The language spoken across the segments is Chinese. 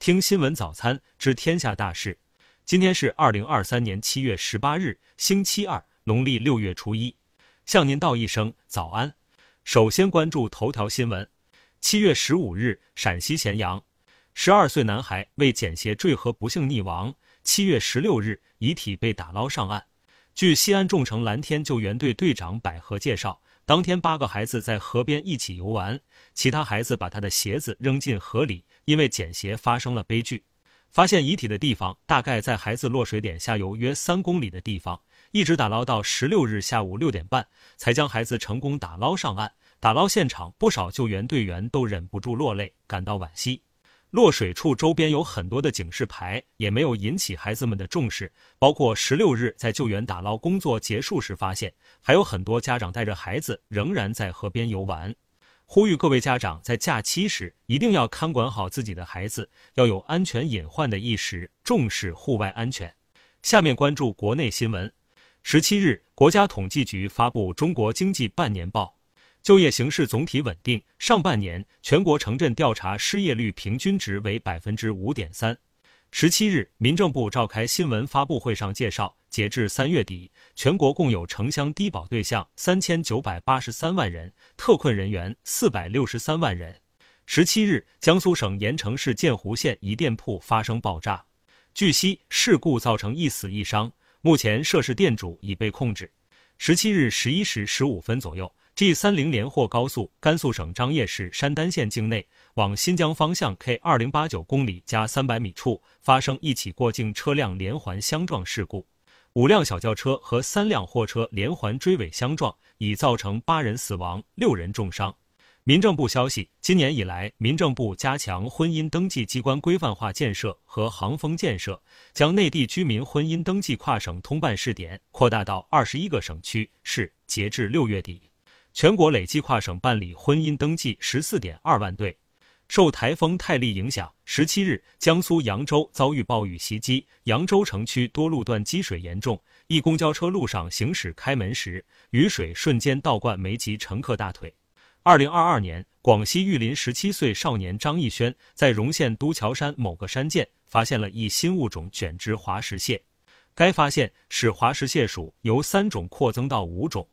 听新闻早餐知天下大事。今天是二零二三年七月十八日，星期二，农历六月初一。向您道一声早安。首先关注头条新闻。七月十五日，陕西咸阳，十二岁男孩为捡鞋坠河不幸溺亡。七月十六日，遗体被打捞上岸。据西安众诚蓝天救援队队长百合介绍。当天，八个孩子在河边一起游玩，其他孩子把他的鞋子扔进河里，因为捡鞋发生了悲剧。发现遗体的地方大概在孩子落水点下游约三公里的地方，一直打捞到十六日下午六点半，才将孩子成功打捞上岸。打捞现场，不少救援队员都忍不住落泪，感到惋惜。落水处周边有很多的警示牌，也没有引起孩子们的重视。包括十六日在救援打捞工作结束时发现，还有很多家长带着孩子仍然在河边游玩。呼吁各位家长在假期时一定要看管好自己的孩子，要有安全隐患的意识，重视户外安全。下面关注国内新闻。十七日，国家统计局发布中国经济半年报。就业形势总体稳定，上半年全国城镇调查失业率平均值为百分之五点三。十七日，民政部召开新闻发布会上介绍，截至三月底，全国共有城乡低保对象三千九百八十三万人，特困人员四百六十三万人。十七日，江苏省盐城市建湖县一店铺发生爆炸，据悉事故造成一死一伤，目前涉事店主已被控制。十七日十一时十五分左右。G 三零连霍高速甘肃省张掖市山丹县境内往新疆方向 K 二零八九公里加三百米处发生一起过境车辆连环相撞事故，五辆小轿车和三辆货车连环追尾相撞，已造成八人死亡、六人重伤。民政部消息，今年以来，民政部加强婚姻登记机关规范化建设和行风建设，将内地居民婚姻登记跨省通办试点扩大到二十一个省区市。截至六月底。全国累计跨省办理婚姻登记十四点二万对。受台风泰利影响，十七日，江苏扬州遭遇暴雨袭击，扬州城区多路段积水严重，一公交车路上行驶开门时，雨水瞬间倒灌没及乘客大腿。二零二二年，广西玉林十七岁少年张艺轩在荣县都桥山某个山涧发现了一新物种卷枝滑石蟹，该发现使滑石蟹属由三种扩增到五种。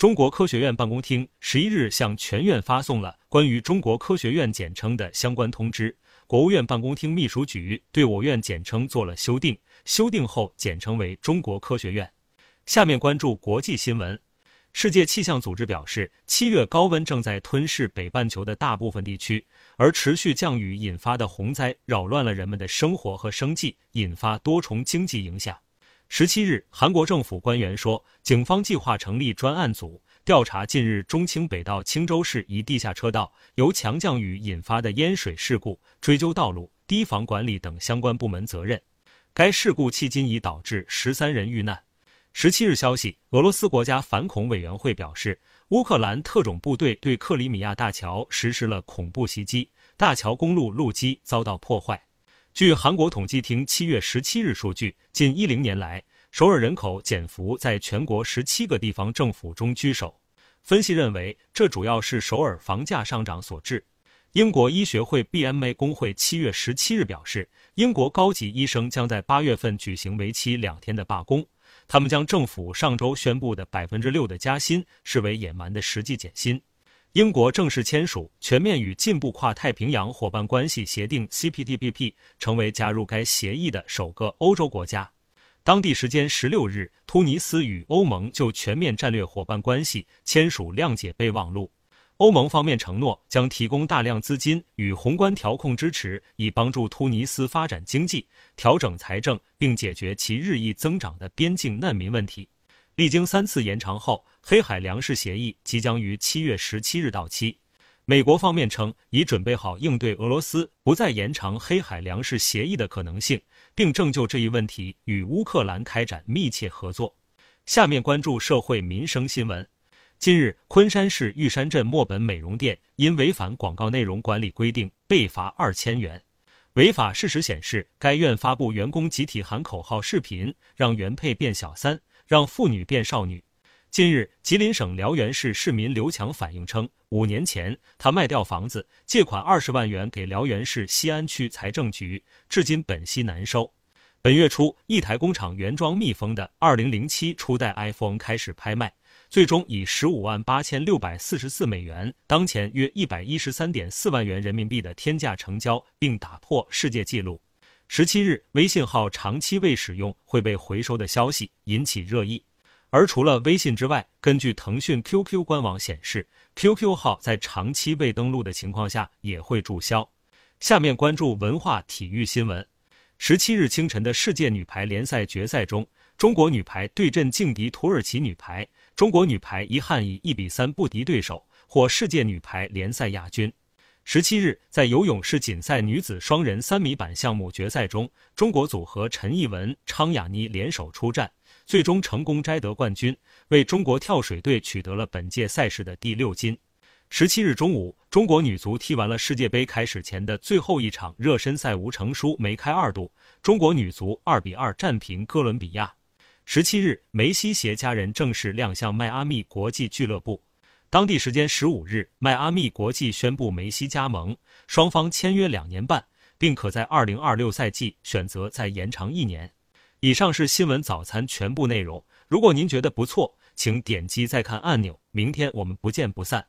中国科学院办公厅十一日向全院发送了关于中国科学院简称的相关通知。国务院办公厅秘书局对我院简称做了修订，修订后简称为中国科学院。下面关注国际新闻。世界气象组织表示，七月高温正在吞噬北半球的大部分地区，而持续降雨引发的洪灾扰乱了人们的生活和生计，引发多重经济影响。十七日，韩国政府官员说，警方计划成立专案组调查近日中清北道青州市一地下车道由强降雨引发的淹水事故，追究道路、堤防管理等相关部门责任。该事故迄今已导致十三人遇难。十七日消息，俄罗斯国家反恐委员会表示，乌克兰特种部队对克里米亚大桥实施了恐怖袭击，大桥公路路基遭到破坏。据韩国统计厅七月十七日数据，近一零年来，首尔人口减幅在全国十七个地方政府中居首。分析认为，这主要是首尔房价上涨所致。英国医学会 BMA 工会七月十七日表示，英国高级医生将在八月份举行为期两天的罢工。他们将政府上周宣布的百分之六的加薪视为野蛮的实际减薪。英国正式签署全面与进步跨太平洋伙伴关系协定 （CPTPP），成为加入该协议的首个欧洲国家。当地时间十六日，突尼斯与欧盟就全面战略伙伴关系签署谅解备忘录。欧盟方面承诺将提供大量资金与宏观调控支持，以帮助突尼斯发展经济、调整财政，并解决其日益增长的边境难民问题。历经三次延长后，黑海粮食协议即将于七月十七日到期。美国方面称已准备好应对俄罗斯不再延长黑海粮食协议的可能性，并正就这一问题与乌克兰开展密切合作。下面关注社会民生新闻。近日，昆山市玉山镇墨本美容店因违反广告内容管理规定被罚二千元。违法事实显示，该院发布员工集体喊口号视频，让原配变小三。让妇女变少女，近日，吉林省辽源市市民刘强反映称，五年前他卖掉房子，借款二十万元给辽源市西安区财政局，至今本息难收。本月初，一台工厂原装密封的二零零七初代 iPhone 开始拍卖，最终以十五万八千六百四十四美元，当前约一百一十三点四万元人民币的天价成交，并打破世界纪录。十七日，微信号长期未使用会被回收的消息引起热议。而除了微信之外，根据腾讯 QQ 官网显示，QQ 号在长期未登录的情况下也会注销。下面关注文化体育新闻。十七日清晨的世界女排联赛决赛中，中国女排对阵劲敌土耳其女排，中国女排遗憾以一比三不敌对手，获世界女排联赛亚军。十七日，在游泳世锦赛女子双人三米板项目决赛中，中国组合陈艺文、昌雅妮联手出战。最终成功摘得冠军，为中国跳水队取得了本届赛事的第六金。十七日中午，中国女足踢完了世界杯开始前的最后一场热身赛，无成输，梅开二度，中国女足二比二战平哥伦比亚。十七日，梅西携家人正式亮相迈阿密国际俱乐部。当地时间十五日，迈阿密国际宣布梅西加盟，双方签约两年半，并可在二零二六赛季选择再延长一年。以上是新闻早餐全部内容。如果您觉得不错，请点击再看按钮。明天我们不见不散。